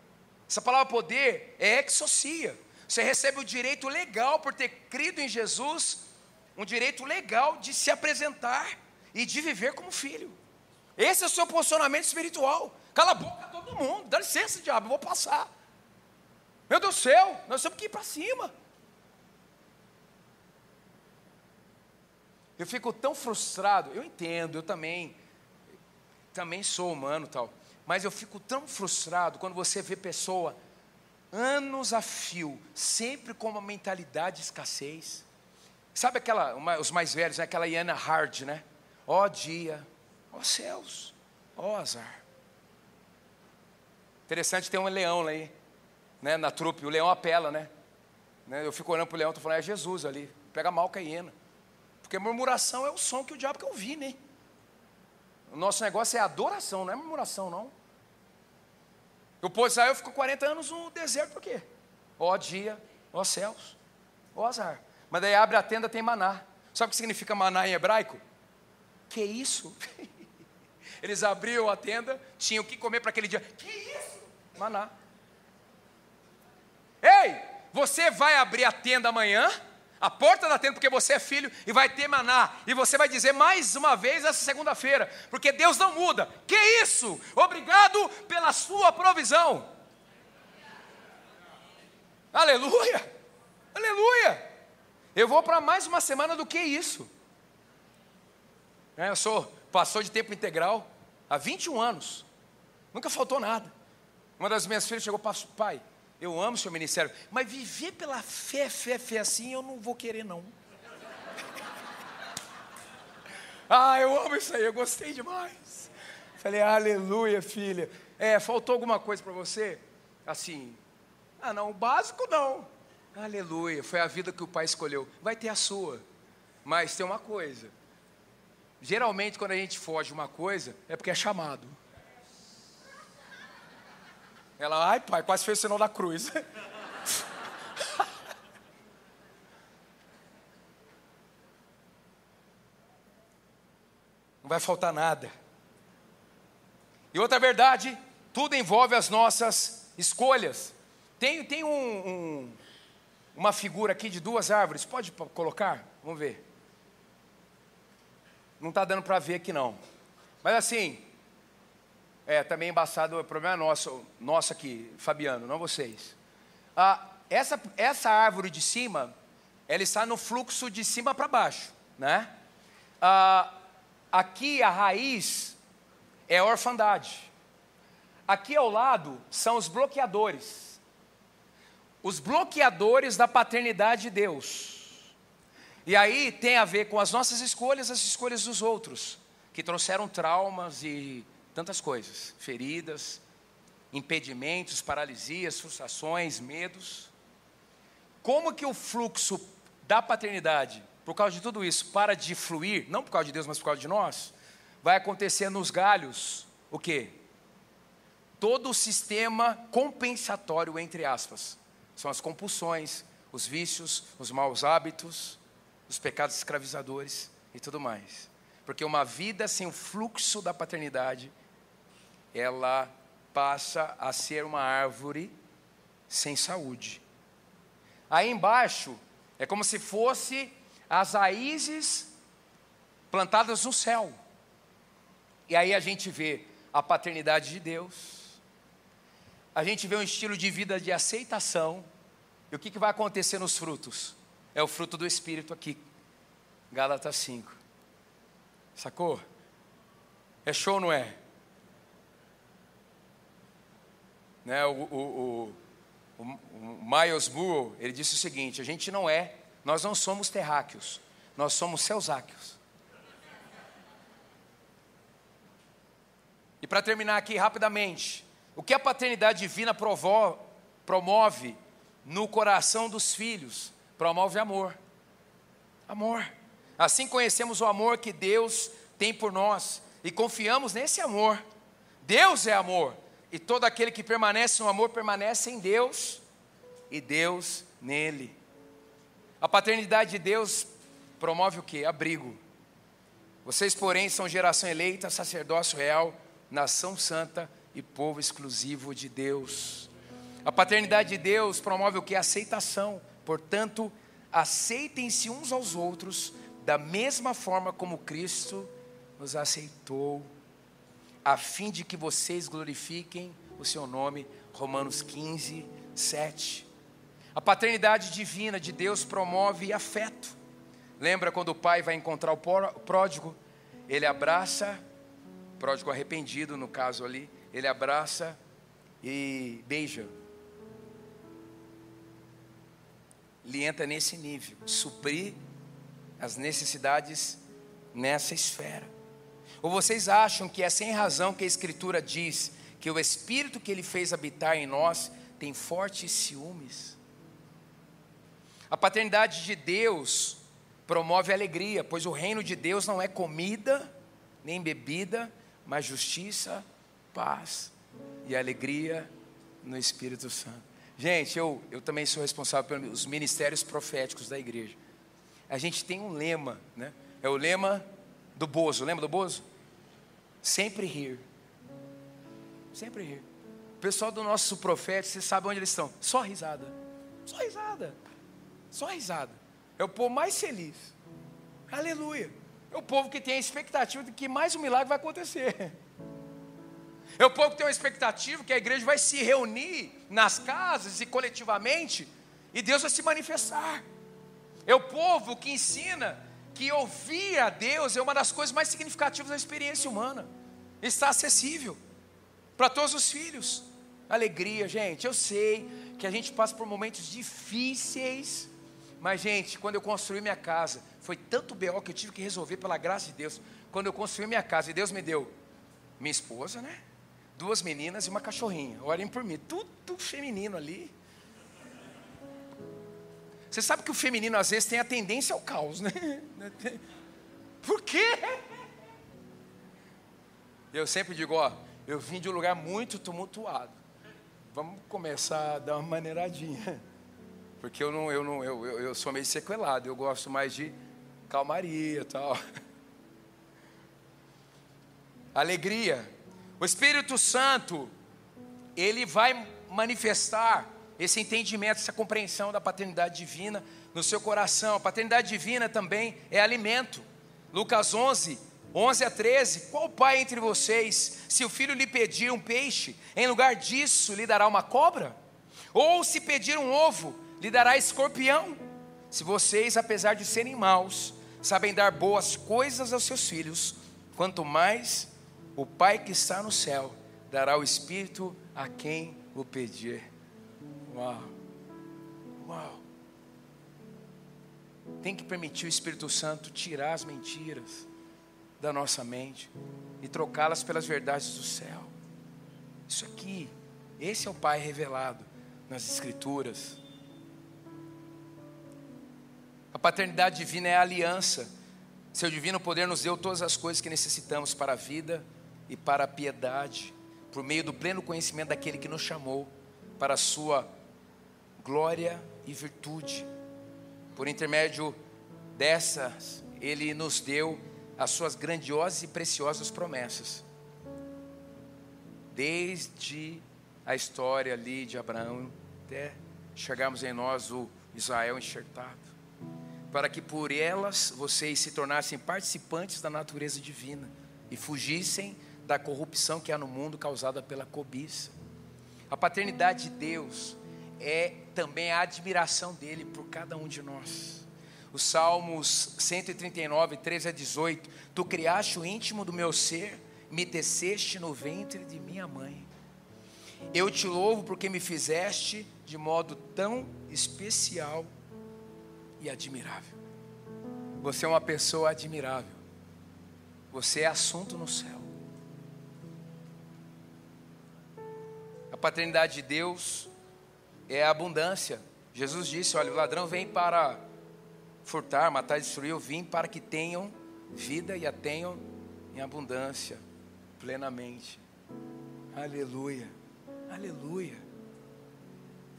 essa palavra poder é exocia. Você recebe o direito legal por ter crido em Jesus, um direito legal de se apresentar e de viver como filho. Esse é o seu posicionamento espiritual. Cala a boca todo mundo, dá licença, diabo, eu vou passar. Meu Deus do céu, nós temos que ir para cima. Eu fico tão frustrado, eu entendo, eu também, também sou humano tal. Mas eu fico tão frustrado quando você vê pessoa anos a fio, sempre com uma mentalidade de escassez. Sabe aquela, uma, os mais velhos, né? aquela Iana Hard, né? Ó dia, ó céus, ó azar. Interessante ter um leão aí, né, na trupe, o leão apela, né? né eu fico olhando para o leão, estou falando, é Jesus ali, pega mal com a hiena. Porque murmuração é o som que o diabo quer ouvir, né? O nosso negócio é adoração, não é murmuração, não. O povo de Israel ficou 40 anos no deserto por quê? Ó dia, ó céus, ó azar. Mas daí abre a tenda, tem maná. Sabe o que significa maná em hebraico? Que isso? Eles abriam a tenda, tinham o que comer para aquele dia. Que isso? Maná. Ei, você vai abrir a tenda amanhã? A porta da tenda, porque você é filho e vai ter maná. E você vai dizer mais uma vez essa segunda-feira, porque Deus não muda. Que isso? Obrigado pela sua provisão. Aleluia! Aleluia! Eu vou para mais uma semana do que isso. É, eu sou pastor de tempo integral há 21 anos. Nunca faltou nada. Uma das minhas filhas chegou, pai, eu amo seu ministério, mas viver pela fé, fé, fé assim, eu não vou querer, não. ah, eu amo isso aí, eu gostei demais. Falei, aleluia, filha. É, faltou alguma coisa para você? Assim, ah, não, o básico não. Aleluia, foi a vida que o pai escolheu. Vai ter a sua. Mas tem uma coisa. Geralmente, quando a gente foge uma coisa, é porque é chamado. Ela, ai pai, quase fez o sinal da cruz. Não vai faltar nada. E outra verdade, tudo envolve as nossas escolhas. Tem, tem um, um, uma figura aqui de duas árvores, pode colocar? Vamos ver. Não está dando para ver aqui não. Mas assim, é, também embaçado, o problema é nosso, nosso aqui, Fabiano, não vocês. Ah, essa, essa árvore de cima, ela está no fluxo de cima para baixo, né? Ah, aqui a raiz é a orfandade. Aqui ao lado são os bloqueadores. Os bloqueadores da paternidade de Deus. E aí tem a ver com as nossas escolhas, as escolhas dos outros, que trouxeram traumas e tantas coisas, feridas, impedimentos, paralisias, frustrações, medos. Como que o fluxo da paternidade, por causa de tudo isso, para de fluir, não por causa de Deus, mas por causa de nós, vai acontecer nos galhos, o quê? Todo o sistema compensatório, entre aspas. São as compulsões, os vícios, os maus hábitos, dos pecados escravizadores e tudo mais. Porque uma vida sem o fluxo da paternidade, ela passa a ser uma árvore sem saúde. Aí embaixo é como se fosse as raízes plantadas no céu. E aí a gente vê a paternidade de Deus, a gente vê um estilo de vida de aceitação, e o que, que vai acontecer nos frutos? É o fruto do Espírito aqui, Gálatas 5. Sacou? É show, não é? Né, o, o, o, o Miles Moore, ele disse o seguinte: a gente não é, nós não somos terráqueos, nós somos ceusáqueos. E para terminar aqui rapidamente, o que a paternidade divina provo, promove no coração dos filhos? Promove amor. Amor. Assim conhecemos o amor que Deus tem por nós e confiamos nesse amor. Deus é amor, e todo aquele que permanece no amor permanece em Deus e Deus nele. A paternidade de Deus promove o que? Abrigo. Vocês, porém, são geração eleita, sacerdócio real, nação santa e povo exclusivo de Deus. A paternidade de Deus promove o que? Aceitação. Portanto, aceitem-se uns aos outros da mesma forma como Cristo nos aceitou, a fim de que vocês glorifiquem o seu nome. Romanos 15, 7. A paternidade divina de Deus promove afeto. Lembra quando o pai vai encontrar o pródigo? Ele abraça, pródigo arrependido no caso ali, ele abraça e beija. Ele entra nesse nível, suprir as necessidades nessa esfera. Ou vocês acham que é sem razão que a Escritura diz que o Espírito que Ele fez habitar em nós tem fortes ciúmes? A paternidade de Deus promove alegria, pois o reino de Deus não é comida nem bebida, mas justiça, paz e alegria no Espírito Santo. Gente, eu, eu também sou responsável pelos ministérios proféticos da igreja. A gente tem um lema, né? É o lema do Bozo, lembra do Bozo? Sempre rir. Sempre rir. O pessoal do nosso profeta, você sabe onde eles estão? Só risada. Só risada. Só risada. É o povo mais feliz. Aleluia. É o povo que tem a expectativa de que mais um milagre vai acontecer. É o povo que tem uma expectativa que a igreja vai se reunir nas casas e coletivamente e Deus vai se manifestar. É o povo que ensina que ouvir a Deus é uma das coisas mais significativas da experiência humana. Está acessível para todos os filhos. Alegria, gente. Eu sei que a gente passa por momentos difíceis, mas, gente, quando eu construí minha casa, foi tanto BO que eu tive que resolver pela graça de Deus. Quando eu construí minha casa e Deus me deu minha esposa, né? duas meninas e uma cachorrinha. Olhem por mim, tudo feminino ali. Você sabe que o feminino às vezes tem a tendência ao caos, né? Por quê? Eu sempre digo, ó, eu vim de um lugar muito tumultuado. Vamos começar a dar uma maneiradinha. Porque eu não, eu não, eu, eu, eu sou meio sequelado, eu gosto mais de calmaria e tal. Alegria. O Espírito Santo, ele vai manifestar esse entendimento, essa compreensão da paternidade divina no seu coração. A paternidade divina também é alimento. Lucas 11, 11 a 13. Qual pai entre vocês, se o filho lhe pedir um peixe, em lugar disso lhe dará uma cobra? Ou se pedir um ovo, lhe dará escorpião? Se vocês, apesar de serem maus, sabem dar boas coisas aos seus filhos, quanto mais o Pai que está no céu dará o Espírito a quem o pedir. Uau! Uau! Tem que permitir o Espírito Santo tirar as mentiras da nossa mente e trocá-las pelas verdades do céu. Isso aqui, esse é o Pai revelado nas Escrituras. A paternidade divina é a aliança. Seu divino poder nos deu todas as coisas que necessitamos para a vida e para a piedade, por meio do pleno conhecimento daquele que nos chamou para a sua glória e virtude, por intermédio dessas, Ele nos deu as suas grandiosas e preciosas promessas. Desde a história ali de Abraão até chegarmos em nós o Israel enxertado, para que por elas vocês se tornassem participantes da natureza divina e fugissem da corrupção que há no mundo causada pela cobiça. A paternidade de Deus é também a admiração dele por cada um de nós. Os Salmos 139, 13 a 18: Tu criaste o íntimo do meu ser, me teceste no ventre de minha mãe. Eu te louvo porque me fizeste de modo tão especial e admirável. Você é uma pessoa admirável. Você é assunto no céu. A paternidade de Deus é a abundância. Jesus disse: Olha, o ladrão vem para furtar, matar destruir. Eu vim para que tenham vida e a tenham em abundância, plenamente. Aleluia, aleluia.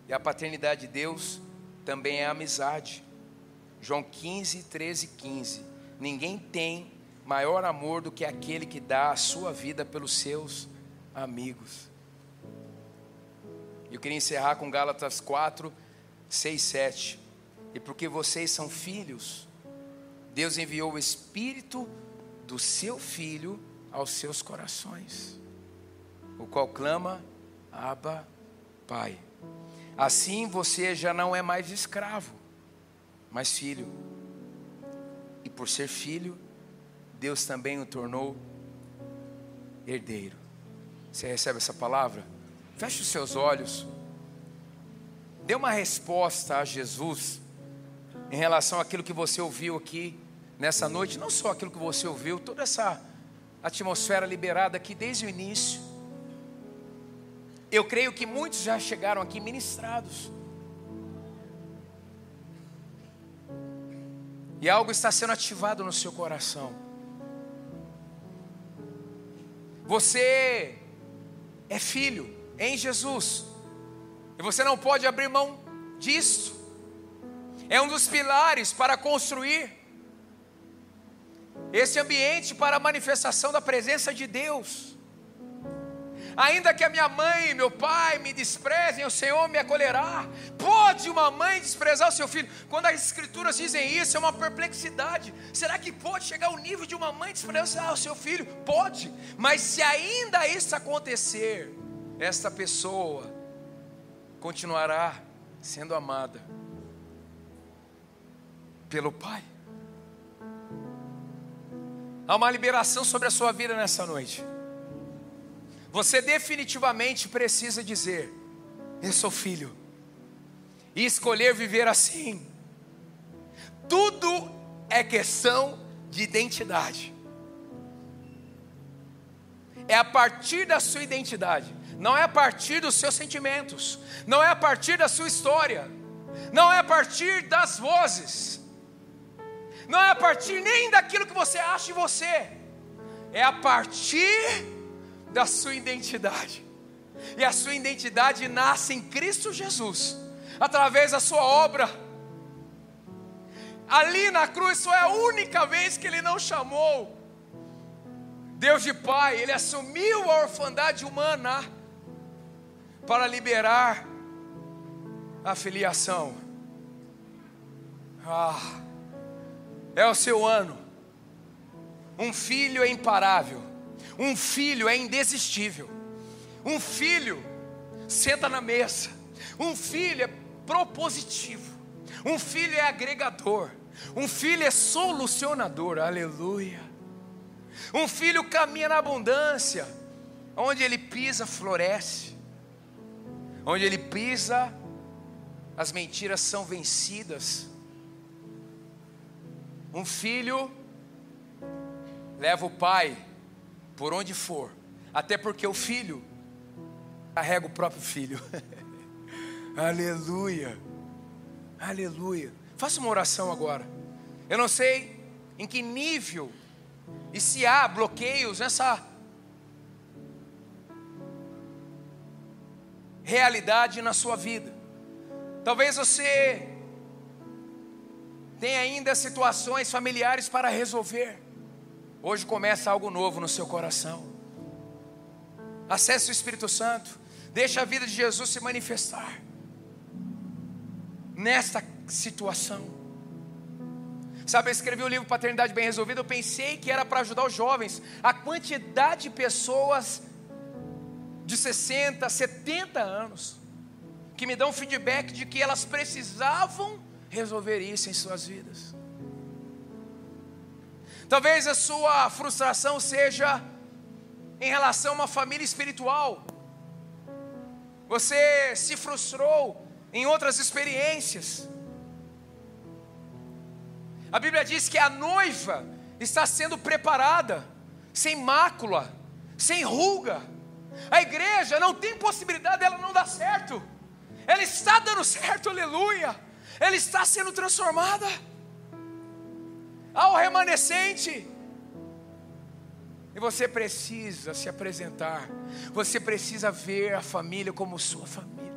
E a paternidade de Deus também é amizade. João 15, 13, 15. Ninguém tem maior amor do que aquele que dá a sua vida pelos seus amigos. Eu queria encerrar com Gálatas 4, 6, 7. E porque vocês são filhos, Deus enviou o Espírito do seu Filho aos seus corações, o qual clama, Abba, Pai. Assim você já não é mais escravo, mas filho. E por ser filho, Deus também o tornou herdeiro. Você recebe essa palavra? Feche os seus olhos. Dê uma resposta a Jesus em relação àquilo que você ouviu aqui nessa noite, não só aquilo que você ouviu, toda essa atmosfera liberada aqui desde o início. Eu creio que muitos já chegaram aqui ministrados. E algo está sendo ativado no seu coração. Você é filho em Jesus. E você não pode abrir mão disso. É um dos pilares para construir esse ambiente para a manifestação da presença de Deus. Ainda que a minha mãe e meu pai me desprezem, o Senhor me acolherá. Pode uma mãe desprezar o seu filho? Quando as escrituras dizem isso, é uma perplexidade. Será que pode chegar ao nível de uma mãe desprezar o seu filho? Pode, mas se ainda isso acontecer, esta pessoa continuará sendo amada pelo Pai. Há uma liberação sobre a sua vida nessa noite. Você definitivamente precisa dizer: Eu sou filho, e escolher viver assim. Tudo é questão de identidade. É a partir da sua identidade não é a partir dos seus sentimentos, não é a partir da sua história, não é a partir das vozes, não é a partir nem daquilo que você acha de você, é a partir da sua identidade. E a sua identidade nasce em Cristo Jesus, através da sua obra. Ali na cruz foi a única vez que ele não chamou Deus de Pai, ele assumiu a orfandade humana para liberar a filiação. Ah, é o seu ano. Um filho é imparável, um filho é indesistível, um filho senta na mesa, um filho é propositivo, um filho é agregador, um filho é solucionador, aleluia. Um filho caminha na abundância, onde ele pisa, floresce. Onde ele pisa, as mentiras são vencidas. Um filho leva o pai por onde for, até porque o filho carrega o próprio filho. Aleluia. Aleluia. Faça uma oração agora. Eu não sei em que nível e se há bloqueios nessa realidade na sua vida. Talvez você tem ainda situações familiares para resolver. Hoje começa algo novo no seu coração. Acesse o Espírito Santo, deixa a vida de Jesus se manifestar nesta situação. Sabe, eu escrevi o livro Paternidade Bem Resolvida, eu pensei que era para ajudar os jovens. A quantidade de pessoas de 60, 70 anos que me dão feedback de que elas precisavam resolver isso em suas vidas. Talvez a sua frustração seja em relação a uma família espiritual. Você se frustrou em outras experiências. A Bíblia diz que a noiva está sendo preparada, sem mácula, sem ruga. A igreja não tem possibilidade dela não dar certo. Ela está dando certo, aleluia. Ela está sendo transformada. Ao remanescente. E você precisa se apresentar. Você precisa ver a família como sua família.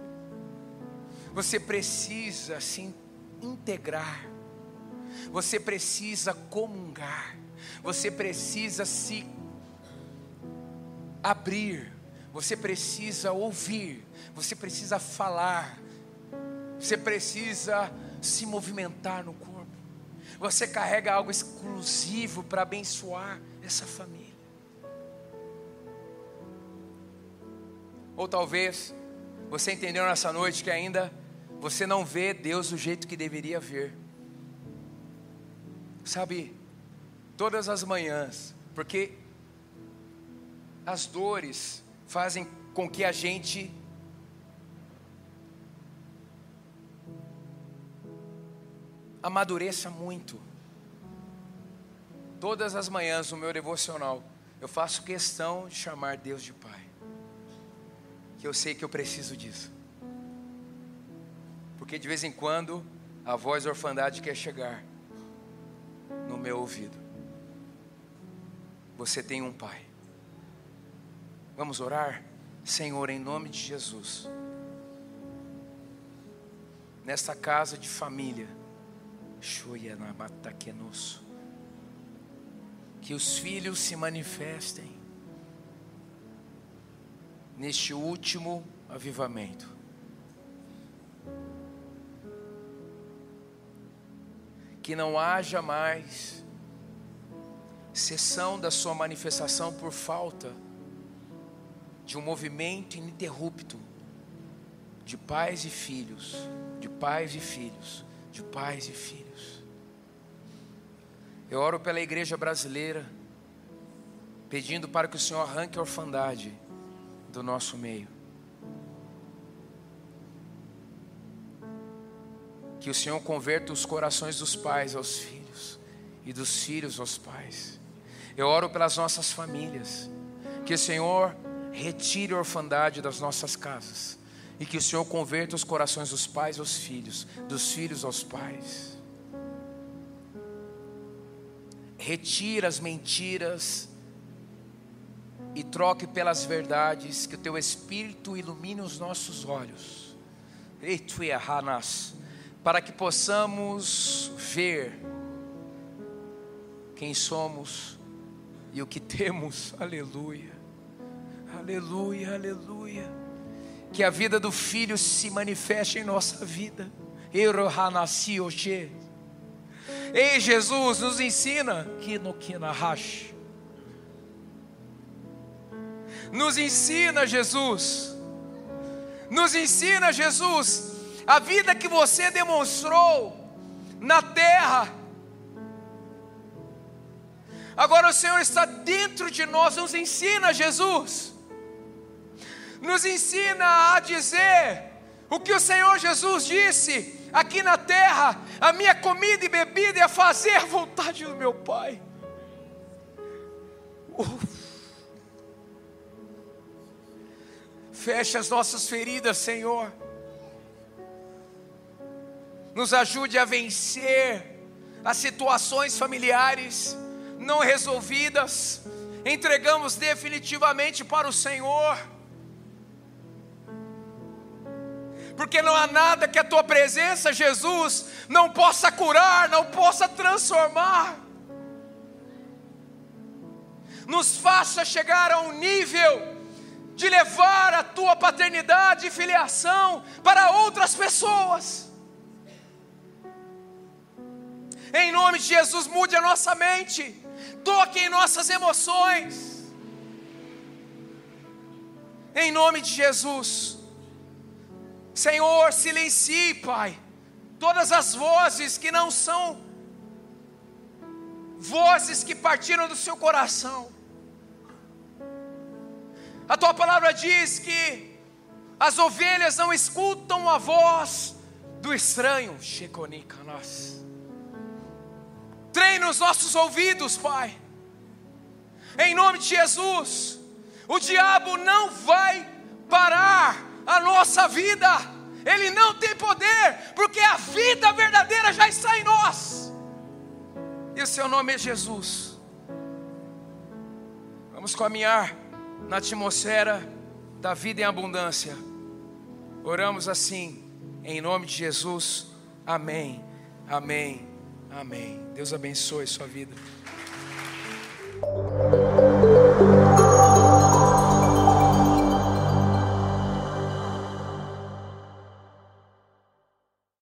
Você precisa se integrar. Você precisa comungar. Você precisa se abrir. Você precisa ouvir. Você precisa falar. Você precisa se movimentar no corpo. Você carrega algo exclusivo para abençoar essa família. Ou talvez você entendeu nessa noite que ainda você não vê Deus do jeito que deveria ver. Sabe, todas as manhãs, porque as dores fazem com que a gente amadureça muito. Todas as manhãs no meu devocional, eu faço questão de chamar Deus de Pai. Que eu sei que eu preciso disso. Porque de vez em quando a voz da orfandade quer chegar no meu ouvido. Você tem um pai. Vamos orar? Senhor, em nome de Jesus. Nesta casa de família, que os filhos se manifestem neste último avivamento. Que não haja mais cessão da sua manifestação por falta de um movimento ininterrupto de pais e filhos, de pais e filhos, de pais e filhos. Eu oro pela igreja brasileira, pedindo para que o Senhor arranque a orfandade do nosso meio. Que o Senhor converta os corações dos pais aos filhos e dos filhos aos pais. Eu oro pelas nossas famílias. Que o Senhor retire a orfandade das nossas casas. E que o Senhor converta os corações dos pais aos filhos, dos filhos aos pais. Retira as mentiras e troque pelas verdades, que o teu Espírito ilumine os nossos olhos. Eito e Hanas para que possamos ver quem somos e o que temos. Aleluia. Aleluia, aleluia. Que a vida do filho se manifeste em nossa vida. Ei, Jesus, nos ensina que no. Nos ensina, Jesus. Nos ensina, Jesus a vida que você demonstrou na terra. Agora o Senhor está dentro de nós, nos ensina, Jesus, nos ensina a dizer o que o Senhor Jesus disse aqui na terra: a minha comida e bebida é fazer a vontade do meu Pai. Uf. Fecha as nossas feridas, Senhor nos ajude a vencer as situações familiares não resolvidas, entregamos definitivamente para o Senhor. porque não há nada que a tua presença, Jesus, não possa curar, não possa transformar. Nos faça chegar a um nível de levar a tua paternidade e filiação para outras pessoas. Em nome de Jesus, mude a nossa mente, toque em nossas emoções. Em nome de Jesus, Senhor, silencie, Pai, todas as vozes que não são vozes que partiram do seu coração. A tua palavra diz que as ovelhas não escutam a voz do estranho. nós. Treina os nossos ouvidos, Pai. Em nome de Jesus. O diabo não vai parar a nossa vida. Ele não tem poder, porque a vida verdadeira já está em nós. E o seu nome é Jesus. Vamos caminhar na atmosfera da vida em abundância. Oramos assim, em nome de Jesus. Amém, amém, amém. Deus abençoe sua vida.